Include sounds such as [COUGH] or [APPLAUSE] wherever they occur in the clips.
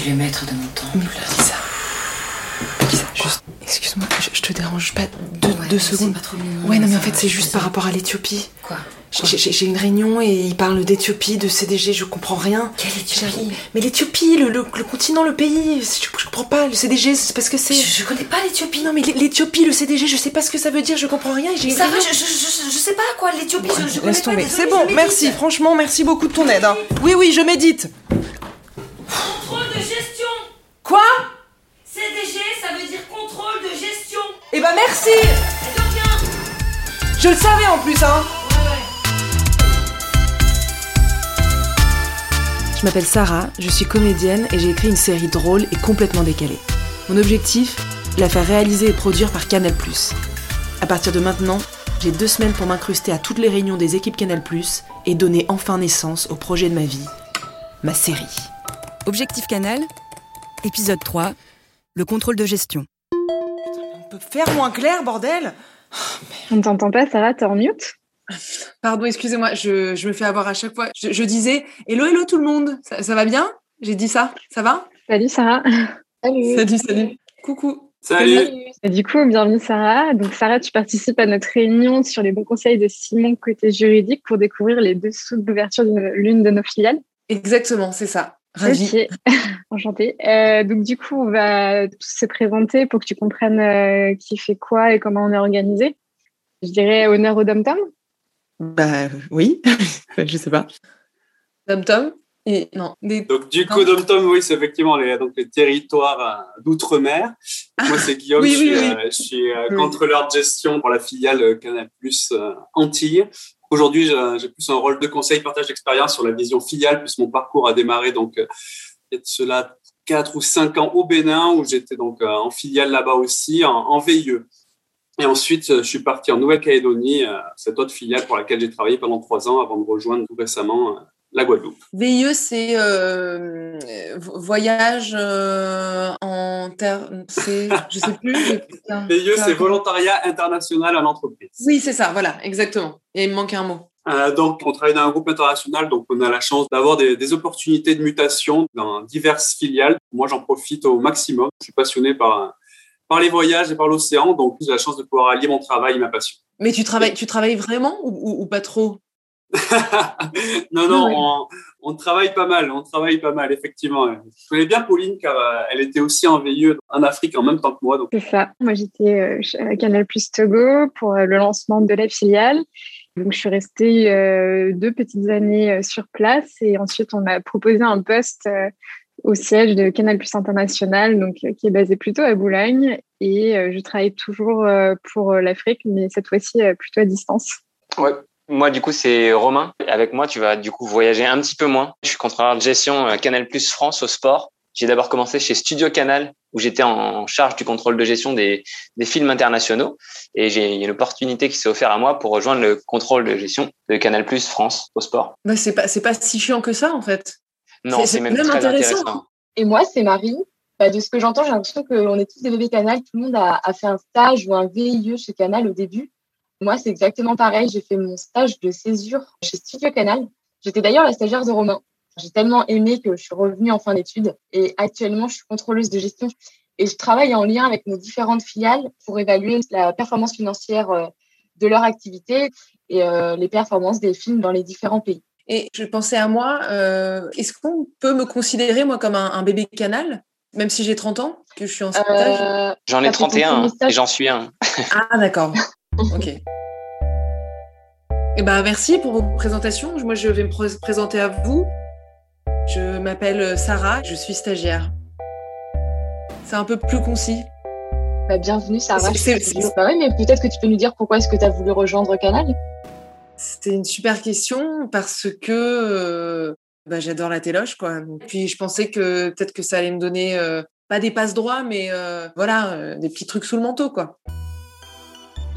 suis le maître de mon temps. Mais Lisa. Lisa, juste, excuse-moi, je, je te dérange pas deux, Ouais, deux secondes. pas trop mignon, Ouais, non, mais en fait, c'est juste par rapport à l'Éthiopie. Quoi J'ai- une réunion et ils parlent d'Éthiopie, de CDG, je comprends rien. Quelle Éthiopie Mais l'Éthiopie, le, le- le continent, le pays, je, je comprends pas. Le CDG, c'est parce que c'est. je, je connais pas l'Éthiopie. Non, mais l'É- l'Éthiopie, le CDG, je sais pas ce que ça veut dire, je comprends rien. et j'ai une Ça va, je, je, sais pas quoi, l'Éthiopie, je, je connais Laisse pas. tomber. C'est bon, merci. Franchement, merci beaucoup de ton aide. hein. Oui, oui, je médite. Je le savais en plus, hein Je m'appelle Sarah, je suis comédienne et j'ai écrit une série drôle et complètement décalée. Mon objectif La faire réaliser et produire par Canal+. À partir de maintenant, j'ai deux semaines pour m'incruster à toutes les réunions des équipes Canal+, et donner enfin naissance au projet de ma vie, ma série. Objectif Canal, épisode 3, le contrôle de gestion. On peut faire moins clair, bordel On ne t'entend pas, Sarah, t'es en mute Pardon, excusez-moi, je, je me fais avoir à chaque fois. Je, je disais Hello, hello tout le monde Ça, ça va bien? J'ai dit ça Ça va? Salut Sarah Salut Salut, salut Coucou Salut. Et Du coup, bienvenue Sarah. Donc Sarah, tu participes à notre réunion sur les bons conseils de Simon côté juridique pour découvrir les dessous d'ouverture d'une l'une de nos filiales. Exactement, c'est ça. Ravi. Ok, [LAUGHS] enchantée. Euh, donc du coup, on va tous se présenter pour que tu comprennes euh, qui fait quoi et comment on est organisé. Je dirais honneur au dom-tom. Bah oui, [LAUGHS] je sais pas. Tom Tom et non, des... Donc du coup, Dom Tom, oui, c'est effectivement les, donc, les territoires euh, d'outre-mer. Moi, c'est Guillaume, Oui, je oui, suis, oui. euh, je suis euh, Oui. contrôleur de gestion pour la filiale Canal Plus euh, Antilles. Aujourd'hui, j'ai plus un rôle de conseil, partage d'expérience sur la vision filiale, puisque mon parcours a démarré donc de cela quatre ou cinq ans au Bénin, où j'étais donc euh, en filiale là-bas aussi, en, en VIE. Et ensuite, euh, je suis parti en Nouvelle-Calédonie, euh, cette autre filiale pour laquelle j'ai travaillé pendant trois ans avant de rejoindre récemment la Guadeloupe. VIE, c'est vo- voyage en C'est, je sais plus. VIE, c'est Ah, volontariat international à l'entreprise. Oui, c'est ça, voilà, exactement. Et il me manque un mot. Euh, donc, on travaille dans un groupe international, donc on a la chance d'avoir des, des opportunités de mutation dans diverses filiales. Moi, j'en profite au maximum. Je suis passionné par, par les voyages et par l'océan, donc j'ai la chance de pouvoir allier mon travail et ma passion. Mais tu travailles, tu travailles vraiment ou, ou- ou pas trop? [LAUGHS] Non, non, Oui. On, travaille pas mal, on travaille pas mal, effectivement. Je connais bien Pauline, car euh, elle était aussi en VIE en Afrique en même temps que moi. Donc, C'est ça. Moi, j'étais euh, à Canal Plus Togo pour euh, le lancement de la filiale. Donc, je suis restée euh, deux petites années euh, sur place et ensuite, on m'a proposé un poste euh, au siège de Canal Plus International, donc euh, qui est basé plutôt à Boulogne. Et euh, je travaille toujours euh, pour l'Afrique, mais cette fois-ci euh, plutôt à distance. Ouais. Moi, du coup, c'est Romain. Avec moi, tu vas du coup voyager un petit peu moins. Je suis contrôleur de gestion euh, Canal Plus France au sport. J'ai d'abord commencé chez Studio Canal, où j'étais en charge du contrôle de gestion des, des films internationaux. Et j'ai il y a une opportunité qui s'est offerte à moi pour rejoindre le contrôle de gestion de Canal Plus France au sport. bah, C'est pas, c'est pas si chiant que ça, en fait. Non, C'est- même même très intéressant. intéressant. Et moi, c'est Marie. Bah, de ce que j'entends, j'ai l'impression qu'on est tous des bébés Canal. Tout le monde a, a fait un stage ou un VIE chez Canal au début. Moi, c'est exactement pareil. J'ai fait mon stage de césure chez Studio Canal. J'étais d'ailleurs la stagiaire de Romain. J'ai tellement aimé que je suis revenue en fin d'études. Et actuellement, je suis contrôleuse de gestion. Et je travaille en lien avec nos différentes filiales pour évaluer la performance financière euh, de leur activité et euh, les performances des films dans les différents pays. Et je pensais à moi, euh, est-ce qu'on peut me considérer, moi, comme un, un bébé canal, même si j'ai 30 ans, que je suis en stage? Euh, J'en ai Ça fait ton 31 premier hein, stage et j'en suis un. Ah, d'accord. [LAUGHS] ok. Eh ben, merci pour vos présentations. Moi, je vais me pr- présenter à vous. Je m'appelle Sarah, je suis stagiaire. C'est un peu plus concis. Bah, bienvenue, Sarah. C'est- Bah mais peut-être que tu peux nous dire pourquoi est-ce que tu as voulu rejoindre Canal? C'était une super question parce que euh, bah, j'adore la téloche, quoi. Puis je pensais que peut-être que ça allait me donner euh, pas des passes droits, mais euh, voilà, euh, des petits trucs sous le manteau, quoi.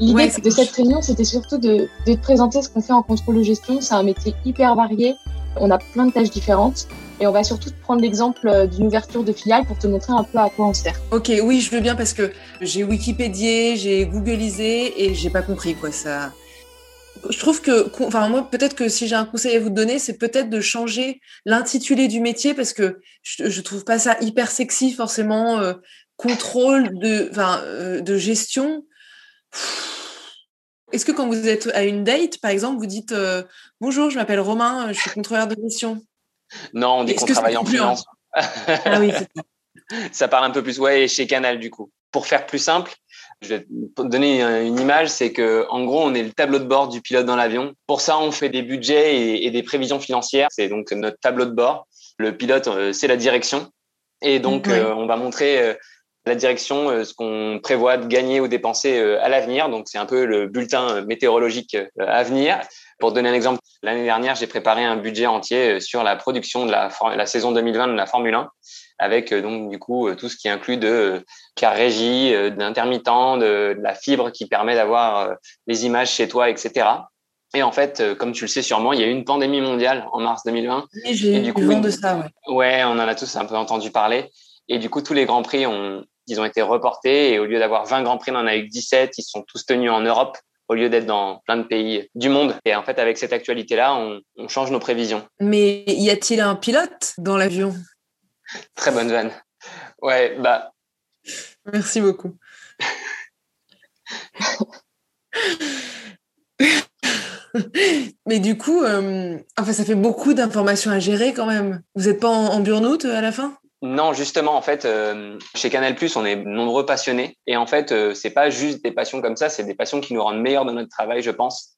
L'idée Ouais, de cette réunion, c'était surtout de, de te présenter ce qu'on fait en contrôle de gestion. C'est un métier hyper varié. On a plein de tâches différentes. Et on va surtout te prendre l'exemple euh, d'une ouverture de filiale pour te montrer un peu à quoi on sert. Ok, oui, je veux bien parce que j'ai Wikipédié, j'ai Googleisé et j'ai pas compris quoi ça. je trouve que, enfin moi peut-être que si j'ai un conseil à vous donner, c'est peut-être de changer l'intitulé du métier parce que je, je trouve pas ça hyper sexy forcément. Euh, contrôle de, euh, de gestion. Est-ce que quand vous êtes à une date, par exemple, vous dites euh, bonjour, je m'appelle Romain, je suis contrôleur de gestion Non, on dit qu'on travaille en freelance. ah oui, [LAUGHS] ça. parle un peu plus, ouais, chez Canal du coup. Pour faire plus simple, je vais te donner une image, c'est que en gros, on est le tableau de bord du pilote dans l'avion. Pour ça, on fait des budgets et, et des prévisions financières. C'est donc notre tableau de bord. Le pilote, euh, c'est la direction. Et donc, euh, on va montrer la direction, euh, ce qu'on prévoit de gagner ou dépenser euh, à l'avenir. Donc, c'est un peu le bulletin euh, météorologique à venir. Pour donner un exemple, l'année dernière, j'ai préparé un budget entier sur la production de la, saison 2020 de la Formule 1, avec donc du coup tout ce qui inclut de car régie, euh, d'intermittents, de, de la fibre qui permet d'avoir les images chez toi, etc. Et en fait, comme tu le sais sûrement, il y a eu une pandémie mondiale en mars 2020 Et j'ai eu vent de ça, ouais. Ouais, on en a tous un peu entendu parler. Et du coup, tous les grands prix ont, ils ont été reportés. Et au lieu d'avoir 20 grands prix, on en a eu que 17. Ils sont tous tenus en Europe au lieu d'être dans plein de pays du monde. Et en fait, avec cette actualité-là, on, on change nos prévisions. Mais y a-t-il un pilote dans l'avion? [LAUGHS] Très bonne vanne. Ouais, bah, Merci beaucoup. [LAUGHS] Mais du coup, euh, enfin, ça fait beaucoup d'informations à gérer quand même. Vous n'êtes pas en, en burn-out euh, à la fin? Non, justement, en fait, euh, chez Canal+, on est nombreux passionnés. Et en fait, euh, c'est pas juste des passions comme ça, c'est des passions qui nous rendent meilleurs dans notre travail, je pense.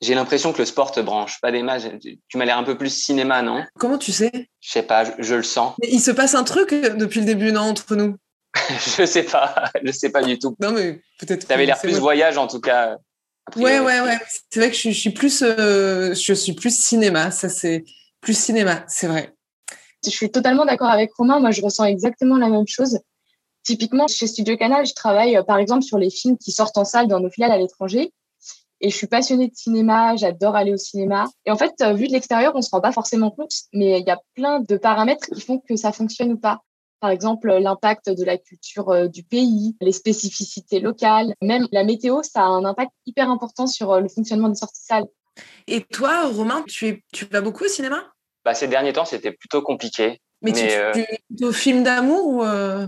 J'ai l'impression que le sport te branche, pas des matchs. Tu- m'as l'air un peu plus cinéma, non? Comment tu sais? Je sais pas, je, je le sens. Mais il se passe un truc euh, depuis le début, non, entre nous? [LAUGHS] Je sais pas, je sais pas du tout. Non, mais peut-être. T'avais l'air plus moi. voyage en tout cas. Ouais, ouais, ouais. C'est vrai que je suis plus, euh, je suis plus cinéma. Ça, c'est plus cinéma, c'est vrai. Je suis totalement d'accord avec Romain. Moi, je ressens exactement la même chose. Typiquement, chez Studio Canal, je travaille, euh, par exemple, sur les films qui sortent en salle dans nos filiales à l'étranger. Et je suis passionnée de cinéma, j'adore aller au cinéma. Et en fait, euh, vu de l'extérieur, on se rend pas forcément compte, mais il y a plein de paramètres qui font que ça fonctionne ou pas. Par exemple, euh, l'impact de la culture du pays, les spécificités locales, même la météo, ça a un impact hyper important sur le fonctionnement des sorties salles. Et toi, Romain, tu, es, tu vas beaucoup au cinéma? Bah, ces derniers temps, c'était plutôt compliqué. Mais, tu, euh, tu plutôt film d'amour ou. euh,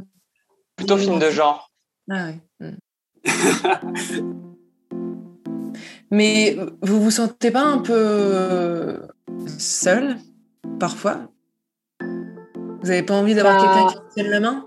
Plutôt film de genre. Ah ouais. Hmm. Mais vous vous sentez pas un peu euh, seul parfois? Vous avez pas envie d'avoir Bah. quelqu'un qui vous tienne la main?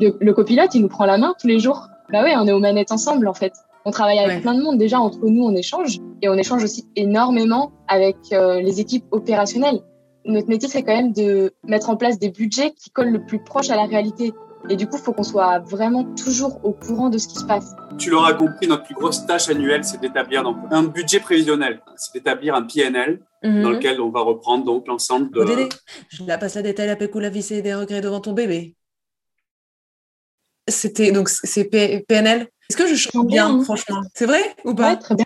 Le, le copilote, il nous prend la main tous les jours. Bah ouais, on est aux manettes ensemble, en fait. On travaille avec Ouais. plein de monde. Déjà, entre nous, on échange. Et on échange aussi énormément avec euh, les équipes opérationnelles. Notre métier, c'est quand même de mettre en place des budgets qui collent le plus proche à la réalité. Et du coup, il faut qu'on soit vraiment toujours au courant de ce qui se passe. Tu l'auras compris, notre plus grosse tâche annuelle, c'est d'établir donc un budget prévisionnel. C'est d'établir un PNL Mhm. dans lequel on va reprendre donc l'ensemble de. Dédé, je la passe la détail, la pécou, la vis et des regrets devant ton bébé. C'était donc c'est P- PNL. Est-ce que je chante bien, Bien, hein. franchement? C'est vrai ou pas? Ouais, très bien.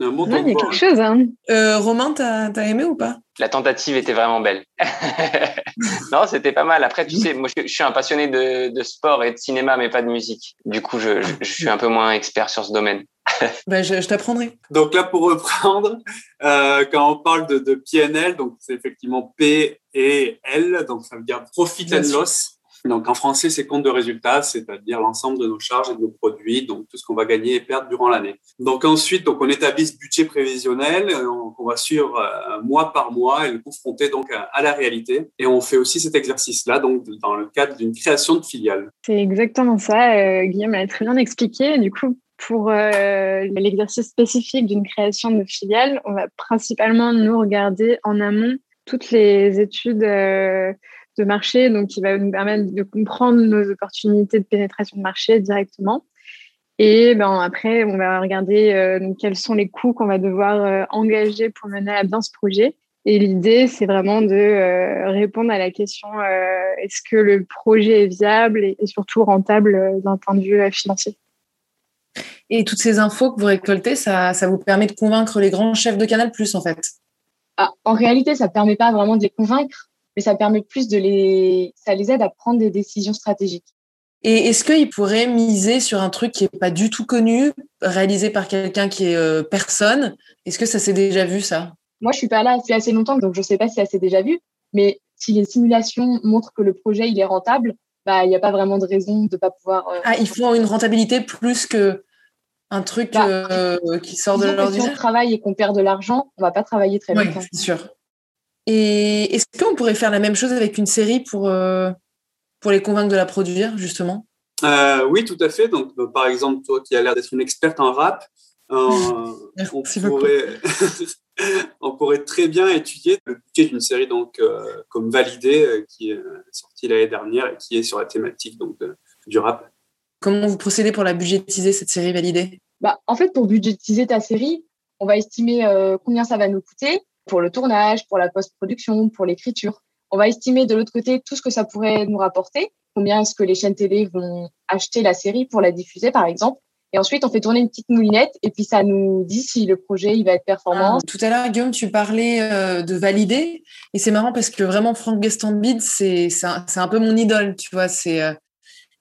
un il y a quelque chose. Hein. Euh, Romain, t'as as aimé ou pas? La tentative était vraiment belle. [LAUGHS] non, c'était pas mal. Après, tu sais, moi, je, je suis un passionné de, de sport et de cinéma, mais pas de musique. Du coup, je, je, je suis un peu moins expert sur ce domaine. [LAUGHS] bah, Je, je t'apprendrai. Donc là, pour reprendre, euh, quand on parle de, de PNL, donc c'est effectivement P et L, donc ça veut dire Profit Bien and sûr. Loss. Donc en français, c'est compte de résultats, c'est-à-dire l'ensemble de nos charges et de nos produits, donc tout ce qu'on va gagner et perdre durant l'année. Donc ensuite, donc on établit ce budget prévisionnel, euh, on, on va suivre euh, mois par mois et le confronter donc à, la réalité. Et on fait aussi cet exercice-là, donc dans le cadre d'une création de filiale. C'est exactement ça. Euh, Guillaume l'a très bien expliqué. Du coup, pour euh, l'exercice spécifique d'une création de filiale, on va principalement nous regarder en amont toutes les études euh, de marché, donc qui va nous permettre de comprendre nos opportunités de pénétration de marché directement. Et ben après, on va regarder euh, donc, quels sont les coûts qu'on va devoir euh, engager pour mener à bien ce projet. Et l'idée, c'est vraiment de euh, répondre à la question euh, est-ce que le projet est viable et, et surtout rentable euh, d'un point de vue euh, financier. Et toutes ces infos que vous récoltez, ça, ça vous permet de convaincre les grands chefs de Canal+, en fait? Ah, en réalité, ça permet pas vraiment de les convaincre, mais ça permet plus de les, ça les aide à prendre des décisions stratégiques. Et est-ce qu'il pourrait miser sur un truc qui est pas du tout connu, réalisé par quelqu'un qui est euh, personne? Est-ce que ça s'est déjà vu ça? Moi, je suis pas là depuis assez longtemps, donc je sais pas si ça s'est déjà vu. Mais si les simulations montrent que le projet il est rentable, bah il n'y a pas vraiment de raison de pas pouvoir. euh, Ah, il faut une rentabilité plus que un truc Bah, euh, qui sort de que si on l'ordinaire? travaille et qu'on perd de l'argent, on va pas travailler très Oui, longtemps. c'est sûr. Et est-ce qu'on pourrait faire la même chose avec une série pour, euh, pour les convaincre de la produire, justement? Euh, oui, tout à fait. Donc, euh, par exemple, toi qui as l'air d'être une experte en rap, euh, [LAUGHS] on, pourrait, [LAUGHS] on pourrait très bien étudier. Le budget d'une série donc euh, comme validée euh, qui est sortie l'année dernière et qui est sur la thématique donc de- du rap. Comment vous procédez pour la budgétiser, cette série validée Bah, en fait, pour budgétiser ta série, on va estimer euh, combien ça va nous coûter pour le tournage, pour la post-production, pour l'écriture. On va estimer de l'autre côté tout ce que ça pourrait nous rapporter, combien est-ce que les chaînes télé vont acheter la série pour la diffuser, par exemple. Et ensuite, on fait tourner une petite moulinette et puis ça nous dit si le projet il va être performant. Tout à l'heure, Guillaume, tu parlais euh, de valider. Et c'est marrant parce que vraiment, Franck Gastambide, c'est un, un peu mon idole, tu vois. Euh,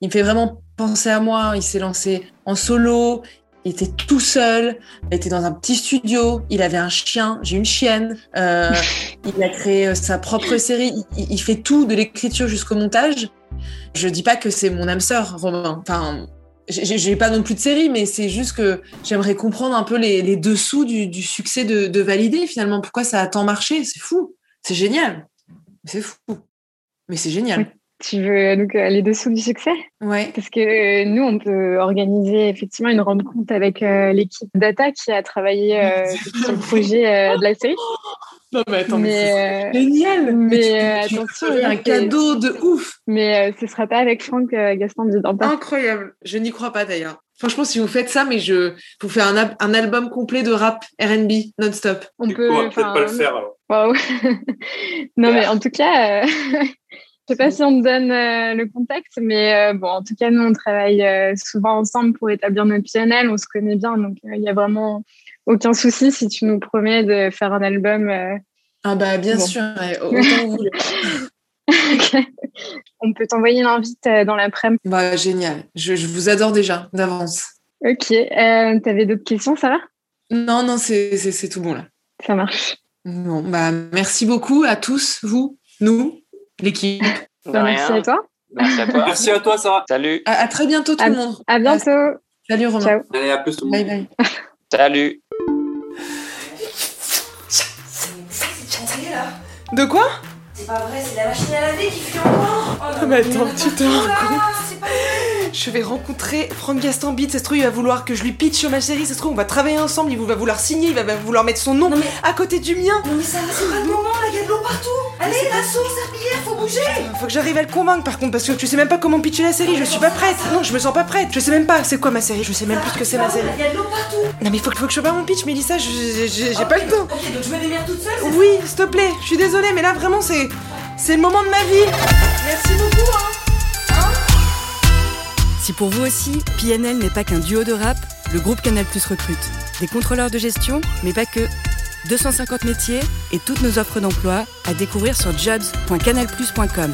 il me fait vraiment penser à moi. Il s'est lancé en solo. Il était tout seul. Il était dans un petit studio. Il avait un chien. J'ai une chienne. Euh, il a créé euh, sa propre série. Il, fait tout, de l'écriture jusqu'au montage. Je dis pas que c'est mon âme sœur, Romain. Enfin, j'ai pas non plus de série, mais c'est juste que j'aimerais comprendre un peu les, dessous du, succès de, de Validé, finalement. Pourquoi ça a tant marché? C'est fou. C'est génial. C'est fou. Mais c'est génial. Tu veux donc euh, les dessous du succès? Ouais. Parce que euh, nous, on peut organiser effectivement une rencontre avec euh, l'équipe data qui a travaillé euh, sur le projet euh, de la série. Non, mais attends, mais, euh, génial. mais, tu- attention, un c'est- cadeau de ouf. mais euh, ce sera pas avec Franck euh, Gaston Bidanta. Incroyable. Je n'y crois pas d'ailleurs. Franchement, si vous faites ça, mais je vous fais un, album complet de rap R&B non-stop. On Du peut. peut-être pas le faire. alors. Waouh. [LAUGHS] non, mais en tout cas, euh, [LAUGHS] je sais pas si on te donne euh, le contexte, mais euh, bon, en tout cas, nous, on travaille euh, souvent ensemble pour établir notre PNL. On se connaît bien, donc il y a vraiment aucun souci si tu nous promets de faire un album. Ah bah bien Bon. sûr, ouais, [LAUGHS] autant vous voulez. on peut t'envoyer une invite dans l'après-midi. Bah génial. Je, je vous adore déjà d'avance. Ok. T'avais d'autres questions, ça va Non, non, c'est tout bon là. Ça marche. Bon, bah merci beaucoup à tous, vous, nous, l'équipe. Merci à toi. Merci à toi. Merci à toi, Sarah. Salut. À, à très bientôt tout À- le monde. À bientôt. Salut Romain. Ciao. Allez, à plus tout le monde. Bye bye. [LAUGHS] Salut. De quoi? C'est pas vrai, c'est la machine à laver qui fuit encore Oh non, mais attends, tu te rends compte Je vais rencontrer Franck Gastambide. Ça se trouve, il va vouloir que je lui pitch sur ma série. Ça se trouve, on va travailler ensemble. Il va vouloir signer. Il va vouloir mettre son nom Non, mais- à côté du mien. Non mais ça va, c'est pas le moment là, il y a de l'eau partout Allez, la sauce, serpillière, faut bouger Faut que j'arrive à le convaincre par contre, parce que tu sais même pas comment pitcher la série. Je suis pas prête. Non, je me sens pas prête. Je sais même pas c'est quoi ma série. Je sais même plus ce que c'est ma série. Il y a de l'eau partout Non, mais faut, que- faut que je prépare mon pitch, Mélissa. J'ai pas le temps. Ok, donc je me démerde toute seule Oui, s'il te plaît. Je suis désolée, mais là vraiment, c'est. C'est le moment de ma vie. Merci beaucoup, hein. Si pour vous aussi, PNL n'est pas qu'un duo de rap, le groupe Canal Plus recrute. Des contrôleurs de gestion, mais pas que. 250 métiers et toutes nos offres d'emploi à découvrir sur jobs.canalplus.com.